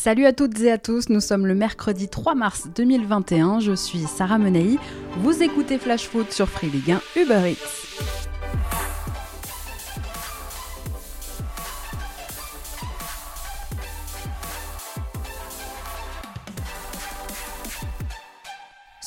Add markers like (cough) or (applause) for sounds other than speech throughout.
Salut à toutes et à tous, nous sommes le mercredi 3 mars 2021, je suis Sarah Menei, vous écoutez Flash Foot sur Free Ligue 1 Uber.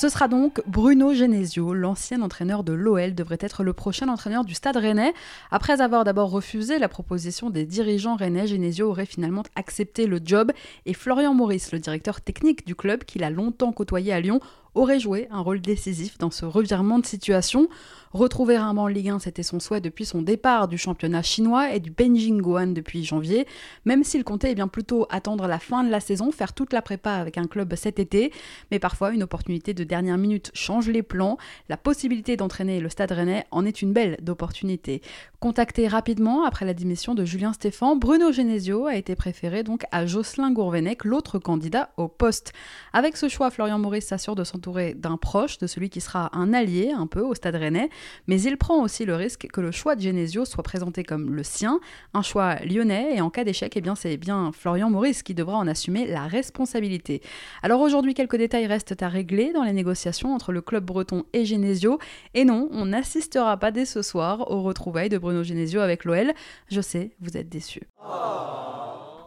Ce sera donc Bruno Genesio, l'ancien entraîneur de l'OL, devrait être le prochain entraîneur du Stade rennais. Après avoir d'abord refusé la proposition des dirigeants rennais, Genesio aurait finalement accepté le job et Florian Maurice, le directeur technique du club qu'il a longtemps côtoyé à Lyon, aurait joué un rôle décisif dans ce revirement de situation. Retrouver un en Ligue 1, c'était son souhait depuis son départ du championnat chinois et du Beijing Gohan depuis janvier, même s'il comptait eh bien plutôt attendre la fin de la saison, faire toute la prépa avec un club cet été. Mais parfois, une opportunité de dernière minute change les plans. La possibilité d'entraîner le Stade Rennais en est une belle d'opportunité. Contacté rapidement après la démission de Julien Stéphan, Bruno Genesio a été préféré donc à Jocelyn Gourvenec, l'autre candidat au poste. Avec ce choix, Florian Maurice s'assure de d'un proche, de celui qui sera un allié un peu au Stade Rennais mais il prend aussi le risque que le choix de Genesio soit présenté comme le sien, un choix lyonnais, et en cas d'échec, eh bien c'est bien Florian Maurice qui devra en assumer la responsabilité. Alors aujourd'hui, quelques détails restent à régler dans les négociations entre le club breton et Genesio, et non, on n'assistera pas dès ce soir au retrouvailles de Bruno Genesio avec l'OL. Je sais, vous êtes déçus.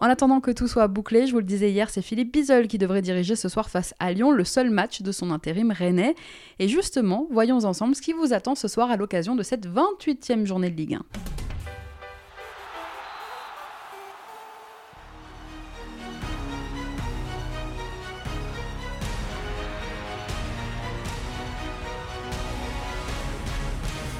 En attendant que tout soit bouclé, je vous le disais hier, c'est Philippe Bizel qui devrait diriger ce soir face à Lyon le seul match de son intérim rennais. Et justement, voyons ensemble ce qui vous attend ce soir à l'occasion de cette 28e journée de Ligue 1.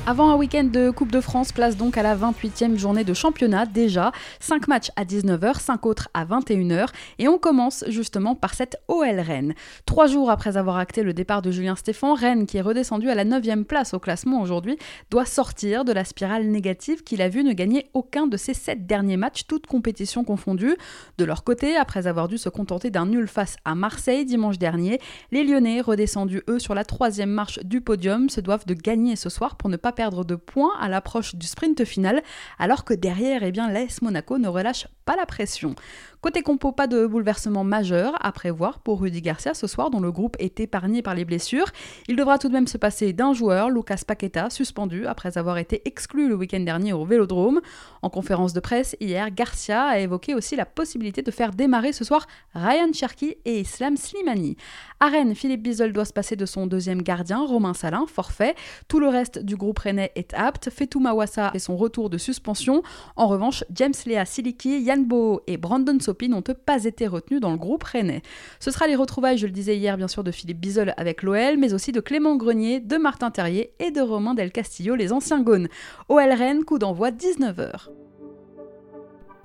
Avant un week-end de Coupe de France, place donc à la 28e journée de championnat déjà. 5 matchs à 19h, 5 autres à 21h. Et on commence justement par cette OL Rennes. Trois jours après avoir acté le départ de Julien Stéphan, Rennes, qui est redescendu à la 9e place au classement aujourd'hui, doit sortir de la spirale négative qu'il a vu ne gagner aucun de ses 7 derniers matchs, toutes compétitions confondues. De leur côté, après avoir dû se contenter d'un nul face à Marseille dimanche dernier, les Lyonnais, redescendus eux sur la troisième marche du podium, se doivent de gagner ce soir pour ne pas perdre de points à l'approche du sprint final, alors que derrière, eh bien, l'AS Monaco ne relâche pas la pression. Côté compo, pas de bouleversement majeur à prévoir pour Rudy Garcia ce soir, dont le groupe est épargné par les blessures. Il devra tout de même se passer d'un joueur, Lucas Paqueta, suspendu après avoir été exclu le week-end dernier au Vélodrome. En conférence de presse hier, Garcia a évoqué aussi la possibilité de faire démarrer ce soir Ryan Cherky et Islam Slimani. À Rennes, Philippe Bizel doit se passer de son deuxième gardien, Romain Salin, forfait. Tout le reste du groupe rennais est apte. Fetou Mawassa fait son retour de suspension. En revanche, James Lea Siliki, Yann Bo et Brandon N'ont pas été retenus dans le groupe rennais. Ce sera les retrouvailles, je le disais hier, bien sûr, de Philippe Bizel avec l'OL, mais aussi de Clément Grenier, de Martin Terrier et de Romain Del Castillo, les anciens Gaunes. OL Rennes, coup d'envoi 19h.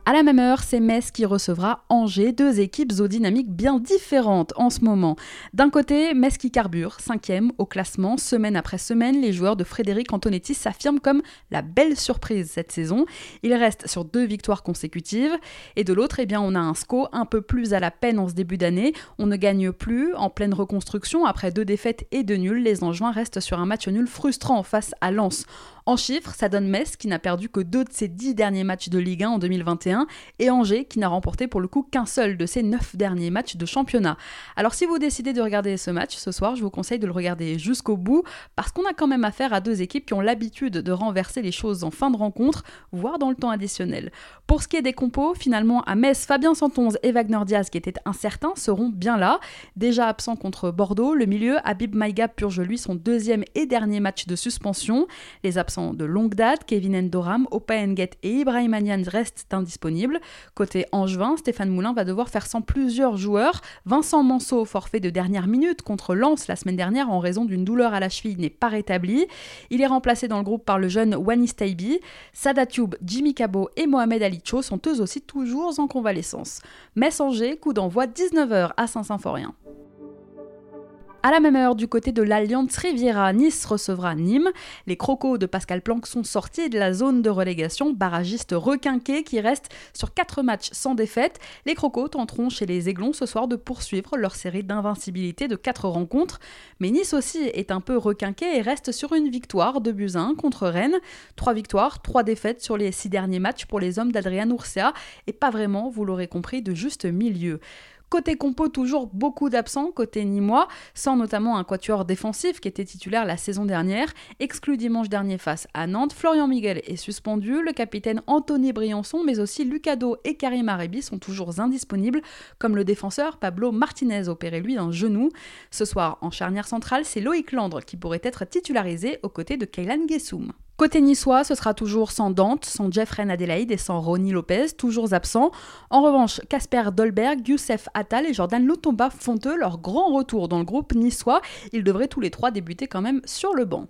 À la même heure, c'est Metz qui recevra Angers, deux équipes aux dynamiques bien différentes en ce moment. D'un côté, Metz qui carbure, cinquième au classement, semaine après semaine, les joueurs de Frédéric Antonetti s'affirment comme la belle surprise cette saison. Ils restent sur deux victoires consécutives. Et de l'autre, eh bien, on a un SCO un peu plus à la peine en ce début d'année. On ne gagne plus, en pleine reconstruction, après deux défaites et deux nuls, les Angevins restent sur un match nul frustrant face à Lens. En chiffres, ça donne Metz qui n'a perdu que deux de ses dix derniers matchs de Ligue 1 en 2021 et Angers qui n'a remporté pour le coup qu'un seul de ses neuf derniers matchs de championnat. Alors si vous décidez de regarder ce match ce soir, je vous conseille de le regarder jusqu'au bout parce qu'on a quand même affaire à deux équipes qui ont l'habitude de renverser les choses en fin de rencontre, voire dans le temps additionnel. Pour ce qui est des compos, finalement à Metz, Fabien Santonze et Wagner Diaz qui étaient incertains seront bien là. Déjà absent contre Bordeaux, le milieu Habib Maïga purge lui son deuxième et dernier match de suspension. De longue date, Kevin Endoram, Opa Enget et Ibrahim Anian restent indisponibles. Côté Angevin, Stéphane Moulin va devoir faire sans plusieurs joueurs. Vincent Manceau, forfait de dernière minute contre Lens la semaine dernière en raison d'une douleur à la cheville, n'est pas rétabli. Il est remplacé dans le groupe par le jeune Wanis Taibi. Sadatube, Jimmy Cabot et Mohamed Alicho sont eux aussi toujours en convalescence. Messanger, coup d'envoi 19h à Saint-Symphorien. À la même heure, du côté de l'Alliance Riviera, Nice recevra Nîmes. Les crocos de Pascal Planck sont sortis de la zone de relégation, barragiste requinqué qui reste sur 4 matchs sans défaite. Les crocos tenteront chez les Aiglons ce soir de poursuivre leur série d'invincibilité de 4 rencontres. Mais Nice aussi est un peu requinqué et reste sur une victoire de Buzyn contre Rennes. 3 victoires, 3 défaites sur les 6 derniers matchs pour les hommes d'Adrian Urcea et pas vraiment, vous l'aurez compris, de juste milieu. Côté compo, toujours beaucoup d'absents, côté Nîmois, sans notamment un quatuor défensif qui était titulaire la saison dernière, exclu dimanche dernier face à Nantes. Florian Miguel est suspendu, le capitaine Anthony Briançon, mais aussi Lucado et Karim Arebi sont toujours indisponibles, comme le défenseur Pablo Martinez opéré lui d'un genou. Ce soir, en charnière centrale, c'est Loïc Landre qui pourrait être titularisé aux côtés de Kaylan Gessoum. Côté niçois, ce sera toujours sans Dante, sans Jeffrey Adelaide et sans Ronnie Lopez, toujours absents. En revanche, Casper Dolberg, Youssef Attal et Jordan Lutomba font eux leur grand retour dans le groupe niçois. Ils devraient tous les trois débuter quand même sur le banc.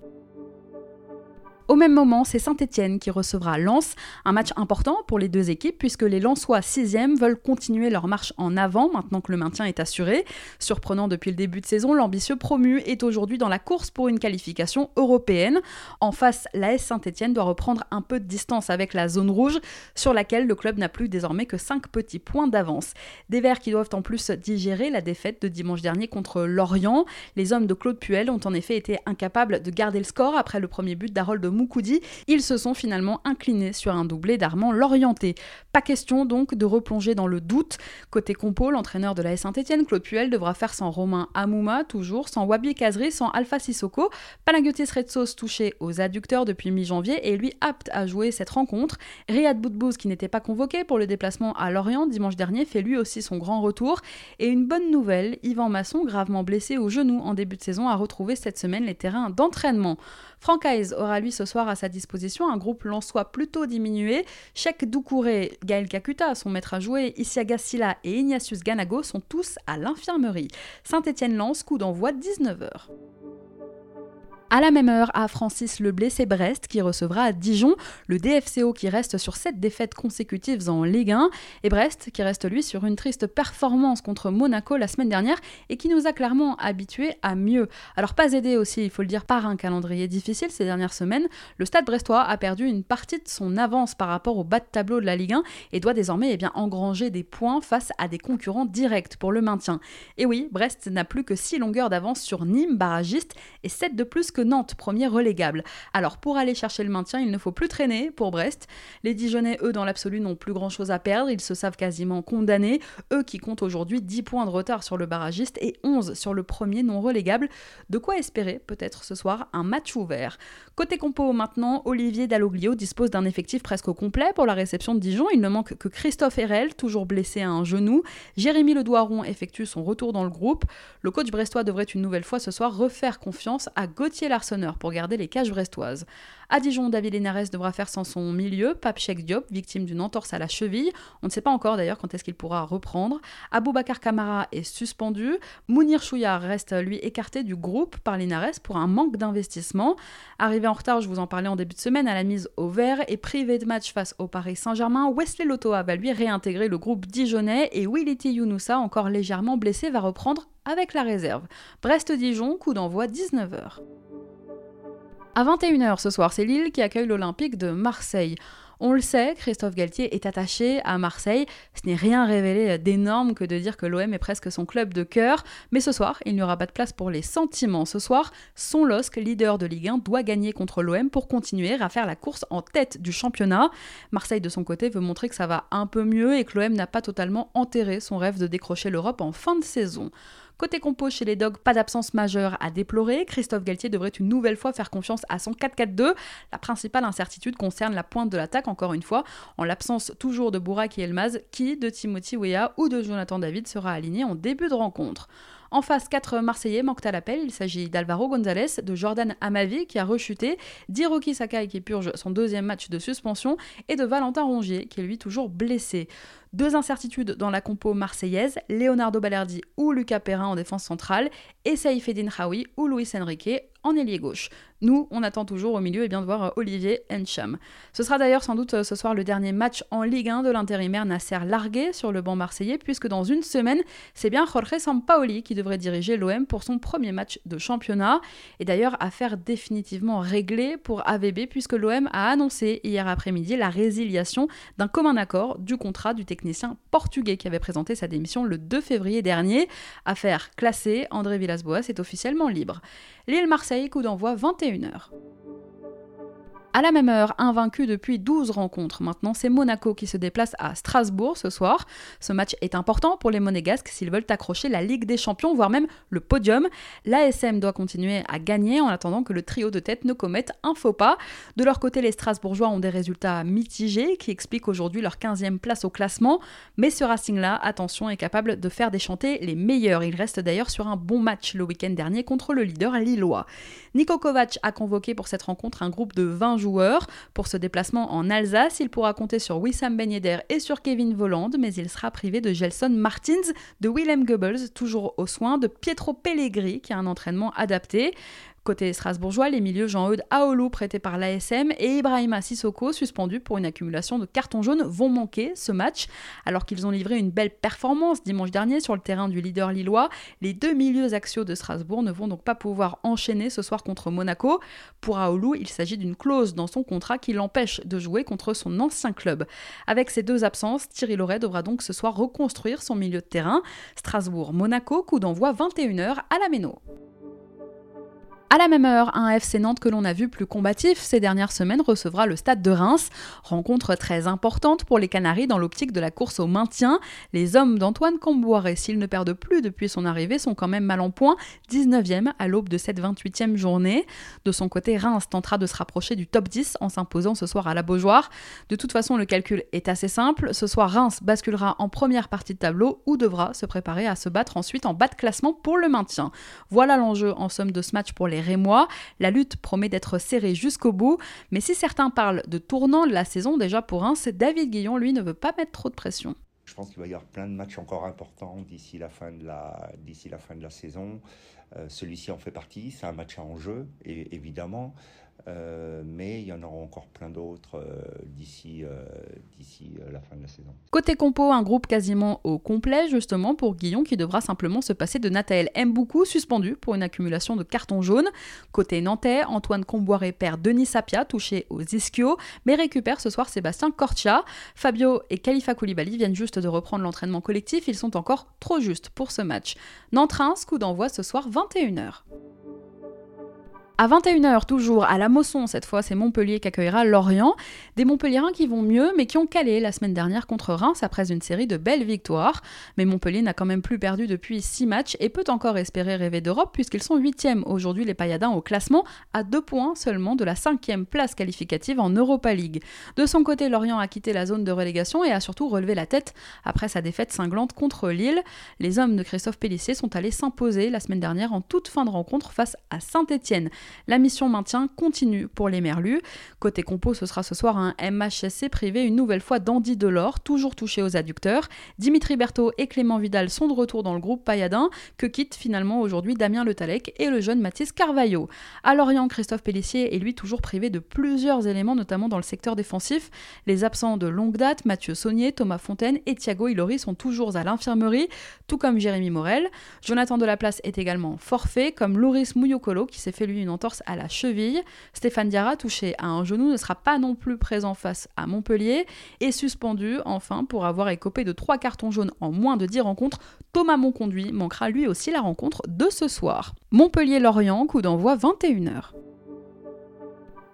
Au même moment, c'est Saint-Etienne qui recevra Lens, un match important pour les deux équipes puisque les Lensois 6e veulent continuer leur marche en avant maintenant que le maintien est assuré. Surprenant depuis le début de saison, l'ambitieux promu est aujourd'hui dans la course pour une qualification européenne. En face, l'AS Saint-Etienne doit reprendre un peu de distance avec la zone rouge sur laquelle le club n'a plus désormais que 5 petits points d'avance. Des Verts qui doivent en plus digérer la défaite de dimanche dernier contre Lorient. Les hommes de Claude Puel ont en effet été incapables de garder le score après le premier but d'Harold Moukoudi, ils se sont finalement inclinés sur un doublé d'Armand Lorienté. Pas question donc de replonger dans le doute. Côté compo, l'entraîneur de la Saint-Etienne, Claude Puel, devra faire sans Romain Amouma, toujours, sans Wabi Kazri, sans Alpha Sissoko. Panagiotis Retsos touché aux adducteurs depuis mi-janvier et lui apte à jouer cette rencontre. Riyad Boudbouz, qui n'était pas convoqué pour le déplacement à Lorient dimanche dernier, fait lui aussi son grand retour. Et une bonne nouvelle, Yvan Masson, gravement blessé au genou en début de saison, a retrouvé cette semaine les terrains d'entraînement. Franck aura lui ce soir à sa disposition un groupe lançois plutôt diminué. Cheikh Doucouré, Gaël Kakuta, son maître à jouer, Isiaga Silla et Ignatius Ganago sont tous à l'infirmerie. Saint-Étienne lance, coup d'envoi 19h. À la même heure, à Francis le blessé Brest qui recevra Dijon le DFCO qui reste sur 7 défaites consécutives en Ligue 1 et Brest qui reste lui sur une triste performance contre Monaco la semaine dernière et qui nous a clairement habitués à mieux. Alors pas aidé aussi, il faut le dire, par un calendrier difficile ces dernières semaines, le Stade brestois a perdu une partie de son avance par rapport au bas de tableau de la Ligue 1 et doit désormais eh bien, engranger des points face à des concurrents directs pour le maintien. Et oui, Brest n'a plus que 6 longueurs d'avance sur Nîmes, barragiste, et 7 de plus que Nantes, premier relégable. Alors pour aller chercher le maintien, il ne faut plus traîner pour Brest. Les Dijonais, eux, dans l'absolu, n'ont plus grand-chose à perdre, ils se savent quasiment condamnés, eux qui comptent aujourd'hui 10 points de retard sur le barragiste et 11 sur le premier non relégable. De quoi espérer peut-être ce soir un match ouvert. Côté compo maintenant, Olivier Dalloglio dispose d'un effectif presque complet pour la réception de Dijon. Il ne manque que Christophe Herel, toujours blessé à un genou. Jérémy Ledoiron effectue son retour dans le groupe. Le coach brestois devrait une nouvelle fois ce soir refaire confiance à Gauthier Larsonneur pour garder les cages brestoises. À Dijon, David Linares devra faire sans son milieu, Pape Diop, victime d'une entorse à la cheville. On ne sait pas encore d'ailleurs quand est-ce qu'il pourra reprendre. Aboubacar Kamara est suspendu. Mounir Chouillard reste lui écarté du groupe par Linares pour un manque d'investissement. Arrivé en retard, je vous en parlais en début de semaine, à la mise au vert et privé de match face au Paris Saint-Germain, Wesley Lotoa va lui réintégrer le groupe dijonnais et Willity Younoussa, encore légèrement blessé, va reprendre avec la réserve. Brest-Dijon, coup d'envoi 19h. À 21h ce soir, c'est Lille qui accueille l'Olympique de Marseille. On le sait, Christophe Galtier est attaché à Marseille. Ce n'est rien révélé d'énorme que de dire que l'OM est presque son club de cœur. Mais ce soir, il n'y aura pas de place pour les sentiments. Ce soir, son LOSC, leader de Ligue 1, doit gagner contre l'OM pour continuer à faire la course en tête du championnat. Marseille, de son côté, veut montrer que ça va un peu mieux et que l'OM n'a pas totalement enterré son rêve de décrocher l'Europe en fin de saison. Côté compo chez les Dogs, pas d'absence majeure à déplorer. Christophe Galtier devrait une nouvelle fois faire confiance à son 4-4-2. La principale incertitude concerne la pointe de l'attaque, encore une fois, en l'absence toujours de Bourak et Elmaz, qui de Timothy Weah ou de Jonathan David sera aligné en début de rencontre. En face, quatre Marseillais manquent à l'appel. Il s'agit d'Alvaro González, de Jordan Amavi qui a rechuté, d'Hiroki Sakai qui purge son deuxième match de suspension et de Valentin Rongier qui est lui toujours blessé. Deux incertitudes dans la compo marseillaise, Leonardo Balerdi ou Lucas Perrin en défense centrale, et Saïfedine Haoui ou Luis Enrique en ailier gauche. Nous, on attend toujours au milieu et bien de voir euh, Olivier Encham. Ce sera d'ailleurs sans doute euh, ce soir le dernier match en Ligue 1 de l'intérimaire Nasser Largué sur le banc marseillais, puisque dans une semaine, c'est bien Jorge Sampaoli qui devrait diriger l'OM pour son premier match de championnat. Et d'ailleurs, affaire définitivement réglée pour AVB, puisque l'OM a annoncé hier après-midi la résiliation d'un commun accord du contrat du technicien portugais qui avait présenté sa démission le 2 février dernier. Affaire classée, André Villas-Boas est officiellement libre. Lille-Marseille, coup d'envoi 21h. À la même heure, invaincu depuis 12 rencontres maintenant, c'est Monaco qui se déplace à Strasbourg ce soir. Ce match est important pour les Monégasques s'ils veulent accrocher la Ligue des Champions, voire même le podium. L'ASM doit continuer à gagner en attendant que le trio de tête ne commette un faux pas. De leur côté, les Strasbourgeois ont des résultats mitigés qui expliquent aujourd'hui leur 15e place au classement. Mais ce Racing-là, attention, est capable de faire déchanter les meilleurs. Il reste d'ailleurs sur un bon match le week-end dernier contre le leader lillois. Nico Kovac a convoqué pour cette rencontre un groupe de 20 joueurs. Pour ce déplacement en Alsace, il pourra compter sur Wissam Ben Yedder et sur Kevin Voland, mais il sera privé de Gelson Martins, de Willem Goebbels, toujours aux soins, de Pietro Pellegrini, qui a un entraînement adapté. Côté strasbourgeois, les milieux Jean-Eudes Aoulou prêté par l'ASM et Ibrahima Sissoko suspendu pour une accumulation de cartons jaunes vont manquer ce match. Alors qu'ils ont livré une belle performance dimanche dernier sur le terrain du leader lillois, les deux milieux axiaux de Strasbourg ne vont donc pas pouvoir enchaîner ce soir contre Monaco. Pour Aoulou, il s'agit d'une clause dans son contrat qui l'empêche de jouer contre son ancien club. Avec ces deux absences, Thierry Loret devra donc ce soir reconstruire son milieu de terrain. Strasbourg-Monaco, coup d'envoi 21h à la Méno. À la même heure, un FC Nantes que l'on a vu plus combatif ces dernières semaines recevra le stade de Reims. Rencontre très importante pour les Canaries dans l'optique de la course au maintien. Les hommes d'Antoine Camboire, s'ils ne perdent plus depuis son arrivée, sont quand même mal en point, 19e à l'aube de cette 28e journée. De son côté, Reims tentera de se rapprocher du top 10 en s'imposant ce soir à la Beaujoire. De toute façon, le calcul est assez simple. Ce soir, Reims basculera en première partie de tableau ou devra se préparer à se battre ensuite en bas de classement pour le maintien. Voilà l'enjeu en somme de ce match pour les Rémois. La lutte promet d'être serrée jusqu'au bout, mais si certains parlent de tournant de la saison déjà pour un, c'est David Guillon, lui, ne veut pas mettre trop de pression. Je pense qu'il va y avoir plein de matchs encore importants d'ici la fin de la, saison. Euh, celui-ci en fait partie, c'est un match à enjeu, et, évidemment. Euh, mais il y en aura encore plein d'autres euh, d'ici euh, la fin de la saison. Côté compo, un groupe quasiment au complet justement pour Guillon qui devra simplement se passer de Nathael Mboukou suspendu pour une accumulation de cartons jaunes. Côté nantais, Antoine Comboiré perd Denis Sapia touché aux ischios mais récupère ce soir Sébastien Cortia. Fabio et Khalifa Koulibaly viennent juste de reprendre l'entraînement collectif, ils sont encore trop justes pour ce match. Nantes-Reims, coup d'envoi ce soir 21h. À 21h, toujours à la Mosson, cette fois c'est Montpellier qui accueillera Lorient. Des Montpelliérains qui vont mieux, mais qui ont calé la semaine dernière contre Reims après une série de belles victoires. Mais Montpellier n'a quand même plus perdu depuis 6 matchs et peut encore espérer rêver d'Europe puisqu'ils sont 8e aujourd'hui les Payadins au classement, à 2 points seulement de la 5e place qualificative en Europa League. De son côté, Lorient a quitté la zone de relégation et a surtout relevé la tête après sa défaite cinglante contre Lille. Les hommes de Christophe Pellissier sont allés s'imposer la semaine dernière en toute fin de rencontre face à Saint-Étienne. La mission maintien continue pour les Merlus. Côté compo, ce sera ce soir un MHSC privé une nouvelle fois d'Andy Delors, toujours touché aux adducteurs. Dimitri Berthaud et Clément Vidal sont de retour dans le groupe Payadin, que quitte finalement aujourd'hui Damien Le Talec et le jeune Mathis Carvalho. À Lorient, Christophe Pellissier est lui toujours privé de plusieurs éléments, notamment dans le secteur défensif. Les absents de longue date, Mathieu Saunier, Thomas Fontaine et Thiago Ilori sont toujours à l'infirmerie, tout comme Jérémy Morel. Jonathan Delaplace est également forfait, comme Loris Mouyokolo qui s'est fait lui une entorse à la cheville. Stéphane Diarra, touché à un genou, ne sera pas non plus présent face à Montpellier et suspendu enfin pour avoir écopé de trois cartons jaunes en moins de 10 rencontres. Thomas Monconduit manquera lui aussi la rencontre de ce soir. Montpellier-Lorient, coup d'envoi 21h.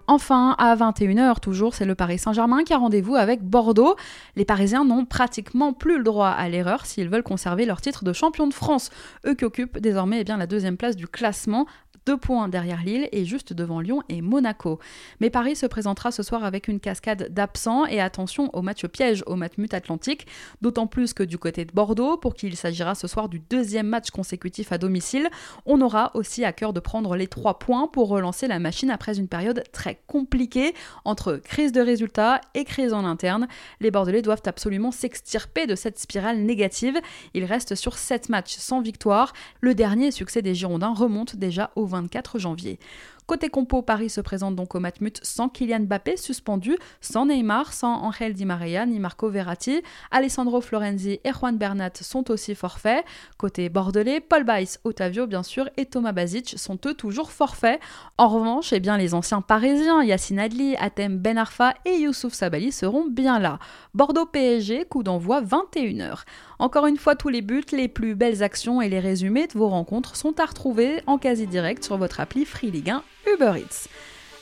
Enfin, à 21h toujours, c'est le Paris Saint-Germain qui a rendez-vous avec Bordeaux. Les Parisiens n'ont pratiquement plus le droit à l'erreur s'ils veulent conserver leur titre de champion de France. Eux qui occupent désormais eh bien, la deuxième place du classement deux points derrière Lille et juste devant Lyon et Monaco. Mais Paris se présentera ce soir avec une cascade d'absents et attention au match piège au Matmut Atlantique, d'autant plus que du côté de Bordeaux, pour qui il s'agira ce soir du deuxième match consécutif à domicile, on aura aussi à cœur de prendre les trois points pour relancer la machine après une période très compliquée entre crise de résultats et crise en interne. Les Bordelais doivent absolument s'extirper de cette spirale négative. Ils restent sur sept matchs sans victoire. Le dernier succès des Girondins remonte déjà au 24 janvier. Côté compo, Paris se présente donc au Matmut sans Kylian Mbappé suspendu, sans Neymar, sans Angel Di Maria ni Marco Verratti. Alessandro Florenzi et Juan Bernat sont aussi forfaits. Côté bordelais, Paul Weiss, Otavio bien sûr et Thomas Basic sont eux toujours forfaits. En revanche, eh bien, les anciens parisiens Yassine Adli, Atem Ben Arfa et Youssouf Sabali seront bien là. Bordeaux PSG, coup d'envoi 21h. Encore une fois, tous les buts, les plus belles actions et les résumés de vos rencontres sont à retrouver en quasi direct sur votre appli Free Ligue 1 Uber Eats.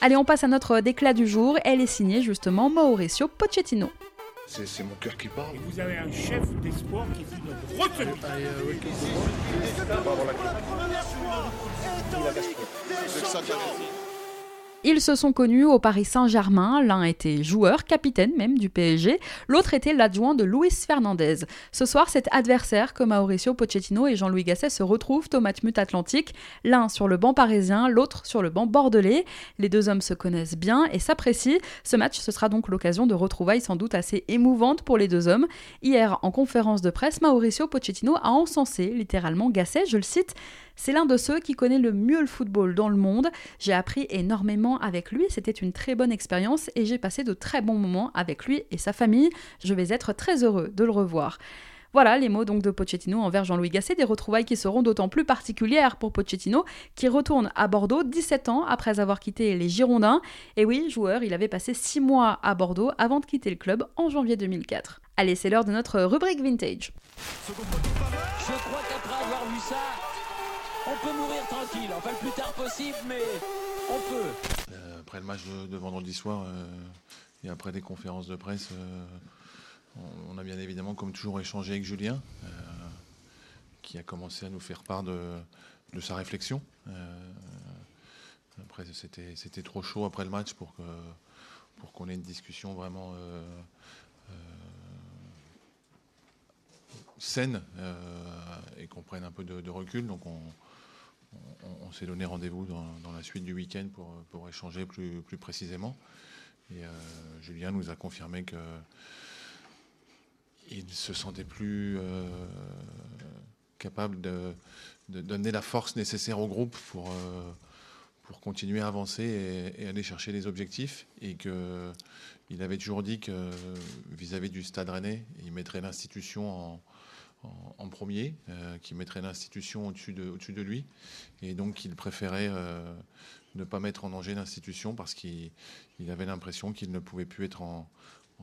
Allez, on passe à notre déclat du jour. Elle est signée justement Mauricio Pochettino. C'est mon cœur qui parle. vous avez un chef d'espoir qui dit notre retenue. Ils se sont connus au Paris Saint-Germain. L'un était joueur, capitaine même du PSG. L'autre était l'adjoint de Luis Fernandez. Ce soir, cet adversaire que Mauricio Pochettino et Jean-Louis Gasset se retrouvent au Matmut Atlantique. L'un sur le banc parisien, l'autre sur le banc bordelais. Les deux hommes se connaissent bien et s'apprécient. Ce match, ce sera donc l'occasion de retrouvailles sans doute assez émouvantes pour les deux hommes. Hier, en conférence de presse, Mauricio Pochettino a encensé littéralement Gasset. Je le cite. C'est l'un de ceux qui connaît le mieux le football dans le monde. J'ai appris énormément avec lui, c'était une très bonne expérience et j'ai passé de très bons moments avec lui et sa famille. Je vais être très heureux de le revoir. Voilà les mots donc de Pochettino envers Jean-Louis Gasset, des retrouvailles qui seront d'autant plus particulières pour Pochettino, qui retourne à Bordeaux 17 ans après avoir quitté les Girondins. Et oui, joueur, il avait passé 6 mois à Bordeaux avant de quitter le club en janvier 2004. Allez, c'est l'heure de notre rubrique vintage. Je crois qu'après avoir vu ça, on peut mourir tranquille, enfin le plus tard possible, mais on peut. Euh, après le match de, vendredi soir euh, et après des conférences de presse, euh, on, a bien évidemment, comme toujours, échangé avec Julien, qui a commencé à nous faire part de, sa réflexion. après, c'était trop chaud après le match pour qu'on ait une discussion vraiment saine et qu'on prenne un peu de, de recul. Donc on, on, s'est donné rendez-vous dans, la suite du week-end pour, échanger plus, précisément. Et euh, Julien nous a confirmé que il se sentait plus euh, capable de, donner la force nécessaire au groupe pour, euh, continuer à avancer et, aller chercher les objectifs. Et qu'il avait toujours dit que vis-à-vis du Stade Rennais, il mettrait l'institution en, en, premier, euh, qui mettrait l'institution au-dessus de, lui, et donc il préférait euh, ne pas mettre en danger l'institution parce qu'il avait l'impression qu'il ne pouvait plus être en,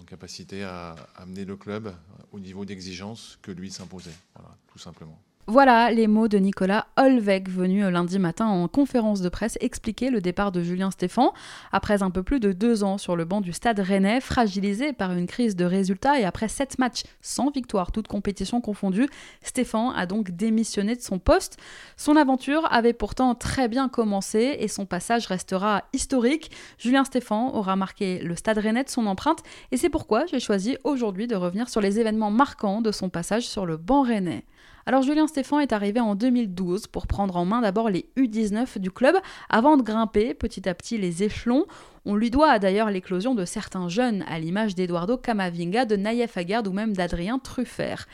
capacité à amener le club au niveau d'exigence que lui s'imposait, voilà, tout simplement. Voilà les mots de Nicolas Holweg, venu lundi matin en conférence de presse expliquer le départ de Julien Stéphan. Après un peu plus de deux ans sur le banc du stade rennais, fragilisé par une crise de résultats et après sept matchs sans victoire, toutes compétitions confondues, Stéphan a donc démissionné de son poste. Son aventure avait pourtant très bien commencé et son passage restera historique. Julien Stéphan aura marqué le stade rennais de son empreinte et c'est pourquoi j'ai choisi aujourd'hui de revenir sur les événements marquants de son passage sur le banc rennais. Alors Julien Stéphan est arrivé en 2012 pour prendre en main d'abord les U19 du club avant de grimper petit à petit les échelons. On lui doit d'ailleurs l'éclosion de certains jeunes, à l'image d'Eduardo Camavinga, de Naïef Aguerd ou même d'Adrien Truffert.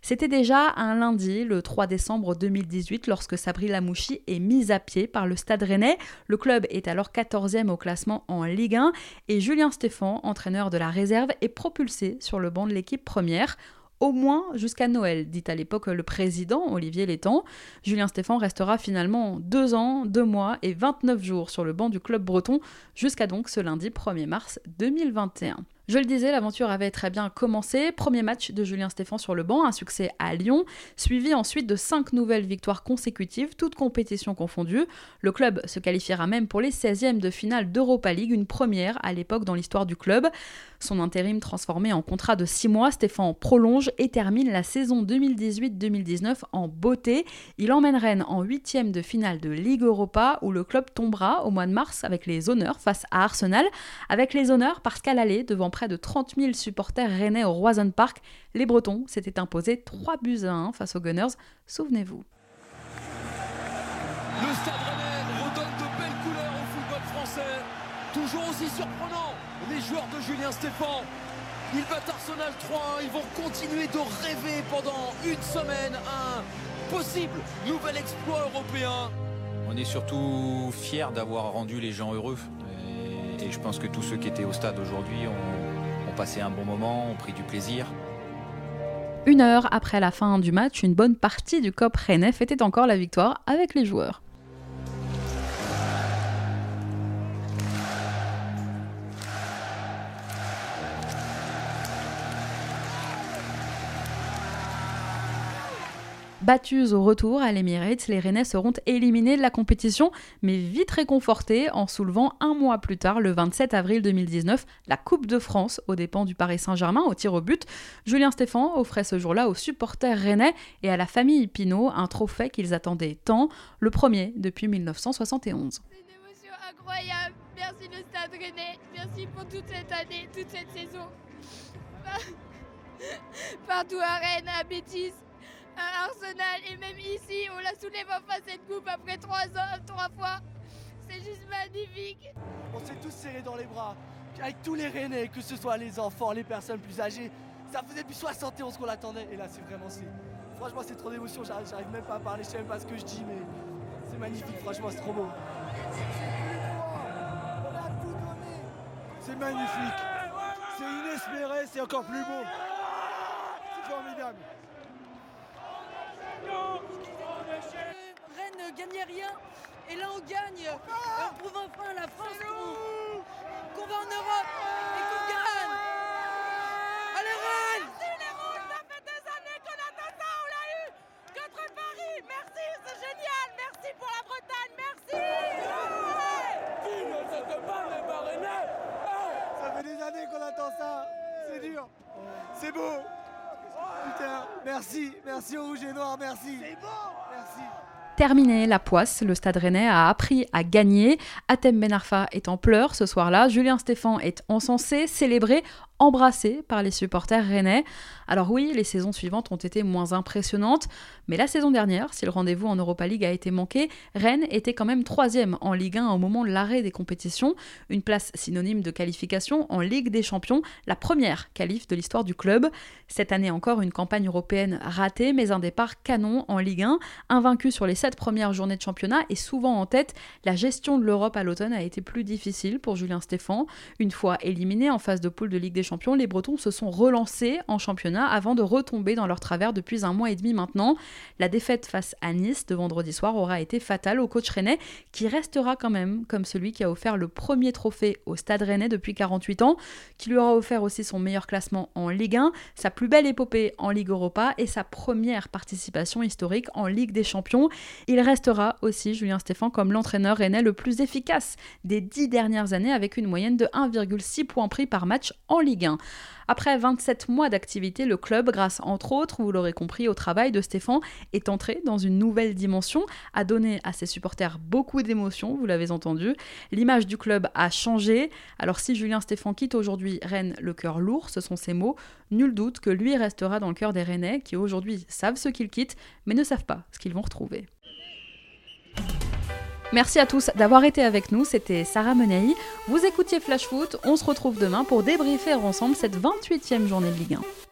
C'était déjà un lundi, le 3 décembre 2018, lorsque Sabri Lamouchi est mise à pied par le Stade Rennais. Le club est alors 14e au classement en Ligue 1 et Julien Stéphan, entraîneur de la réserve, est propulsé sur le banc de l'équipe première au moins jusqu'à Noël, dit à l'époque le président Olivier Létang. Julien Stéphan restera finalement deux ans, deux mois et 29 jours sur le banc du club breton jusqu'à donc ce lundi 1er mars 2021. Je le disais, l'aventure avait très bien commencé. Premier match de Julien Stéphan sur le banc, un succès à Lyon, suivi ensuite de cinq nouvelles victoires consécutives, toutes compétitions confondues. Le club se qualifiera même pour les 16e de finale d'Europa League, une première à l'époque dans l'histoire du club. Son intérim transformé en contrat de 6 mois, Stéphan prolonge et termine la saison 2018-2019 en beauté. Il emmène Rennes en 8e de finale de Ligue Europa où le club tombera au mois de mars avec les honneurs face à Arsenal. Avec les honneurs parce qu'à l'aller, devant près de 30 000 supporters rennais au Roison Park, les Bretons s'étaient imposés 3 buts à 1 face aux Gunners, souvenez-vous. Le Stade Rennais redonne de belles couleurs au football français, toujours aussi surprenant, les joueurs de Julien Stéphan. Ils battent Arsenal 3 ils vont continuer de rêver pendant une semaine un possible nouvel exploit européen. On est surtout fiers d'avoir rendu les gens heureux. Et, je pense que tous ceux qui étaient au stade aujourd'hui ont, ont passé un bon moment, ont pris du plaisir. Une heure après la fin du match, une bonne partie du COP Rennais fêtait encore la victoire avec les joueurs. Battus au retour à l'Emirates, les Rennais seront éliminés de la compétition, mais vite réconfortés en soulevant un mois plus tard, le 27 avril 2019, la Coupe de France aux dépens du Paris Saint-Germain au tir au but. Julien Stéphan offrait ce jour-là aux supporters rennais et à la famille Pinault un trophée qu'ils attendaient tant, le premier depuis 1971. C'est une émotion incroyable. Merci le Stade Rennais. Merci pour toute cette année, toute cette saison. (laughs) Partout à Rennes, à Bétis, à Arsenal et même ici, on la soulève enfin cette coupe après trois ans, trois fois. C'est juste magnifique. On s'est tous serrés dans les bras, avec tous les Rennais, que ce soit les enfants, les personnes plus âgées. Ça faisait depuis 71 qu'on l'attendait et là c'est vraiment c'est. Franchement c'est trop d'émotion, j'arrive même pas à parler, je sais même pas ce que je dis mais c'est magnifique, franchement c'est trop beau. C'est magnifique. C'est inespéré, c'est encore plus beau. C'est formidable. Rennes ne gagnait rien. Et là, on gagne. Et on prouve enfin à la France qu'on va en Europe et qu'on gagne. Allez, Rennes Merci les Rouges, ça fait des années qu'on attend ça, on l'a eu contre Paris. Merci, c'est génial. Merci pour la Bretagne, merci. Ça fait des années qu'on attend ça. C'est dur. C'est beau. Putain, merci, merci au Rouge et Noir, merci. C'est beau. Merci. Terminé la poisse, le Stade Rennais a appris à gagner. Atem Benarfa est en pleurs ce soir-là. Julien Stéphan est encensé, célébré, embrassé par les supporters rennais. Alors oui, les saisons suivantes ont été moins impressionnantes, mais la saison dernière, si le rendez-vous en Europa League a été manqué, Rennes était quand même troisième en Ligue 1 au moment de l'arrêt des compétitions, une place synonyme de qualification en Ligue des Champions, la première qualif de l'histoire du club. Cette année encore, une campagne européenne ratée, mais un départ canon en Ligue 1, invaincu sur les sept premières journées de championnat et souvent en tête, la gestion de l'Europe à l'automne a été plus difficile pour Julien Stéphan. Une fois éliminé en phase de poule de Ligue des Champions, les Bretons se sont relancés en championnat avant de retomber dans leur travers depuis un mois et demi maintenant. La défaite face à Nice de vendredi soir aura été fatale au coach rennais qui restera quand même comme celui qui a offert le premier trophée au Stade rennais depuis 48 ans, qui lui aura offert aussi son meilleur classement en Ligue 1, sa plus belle épopée en Ligue Europa et sa première participation historique en Ligue des Champions. Il restera aussi Julien Stéphan comme l'entraîneur rennais le plus efficace des dix dernières années avec une moyenne de 1,6 points pris par match en Ligue 1. Après 27 mois d'activité, le club, grâce entre autres, vous l'aurez compris, au travail de Stéphane, est entré dans une nouvelle dimension, a donné à ses supporters beaucoup d'émotions, vous l'avez entendu. L'image du club a changé. Alors si Julien Stéphane quitte aujourd'hui Rennes le cœur lourd, ce sont ses mots, nul doute que lui restera dans le cœur des Rennais qui aujourd'hui savent ce qu'ils quittent, mais ne savent pas ce qu'ils vont retrouver. Merci à tous d'avoir été avec nous, c'était Sarah Menei. Vous écoutiez Flash Foot, on se retrouve demain pour débriefer ensemble cette 28e journée de Ligue 1.